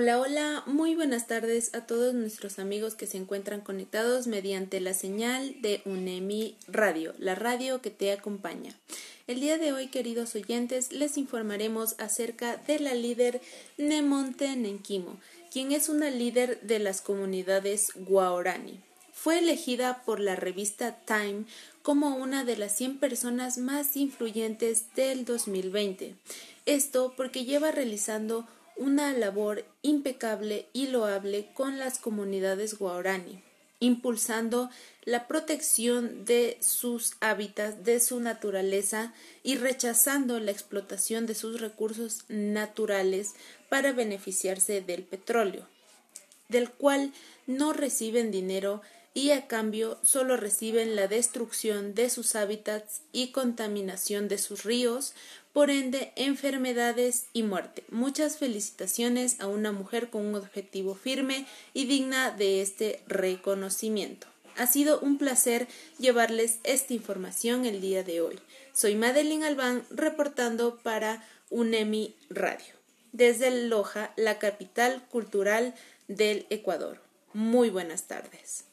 Hola, hola, muy buenas tardes a todos nuestros amigos que se encuentran conectados mediante la señal de UNEMI Radio, la radio que te acompaña. El día de hoy, queridos oyentes, les informaremos acerca de la líder Nemonte Nenkimo, quien es una líder de las comunidades Guaorani. Fue elegida por la revista Time como una de las 100 personas más influyentes del 2020. Esto porque lleva realizando una labor impecable y loable con las comunidades guarani, impulsando la protección de sus hábitats, de su naturaleza y rechazando la explotación de sus recursos naturales para beneficiarse del petróleo, del cual no reciben dinero y a cambio solo reciben la destrucción de sus hábitats y contaminación de sus ríos, por ende enfermedades y muerte. Muchas felicitaciones a una mujer con un objetivo firme y digna de este reconocimiento. Ha sido un placer llevarles esta información el día de hoy. Soy Madeline Albán reportando para UNEMI Radio, desde Loja, la capital cultural del Ecuador. Muy buenas tardes.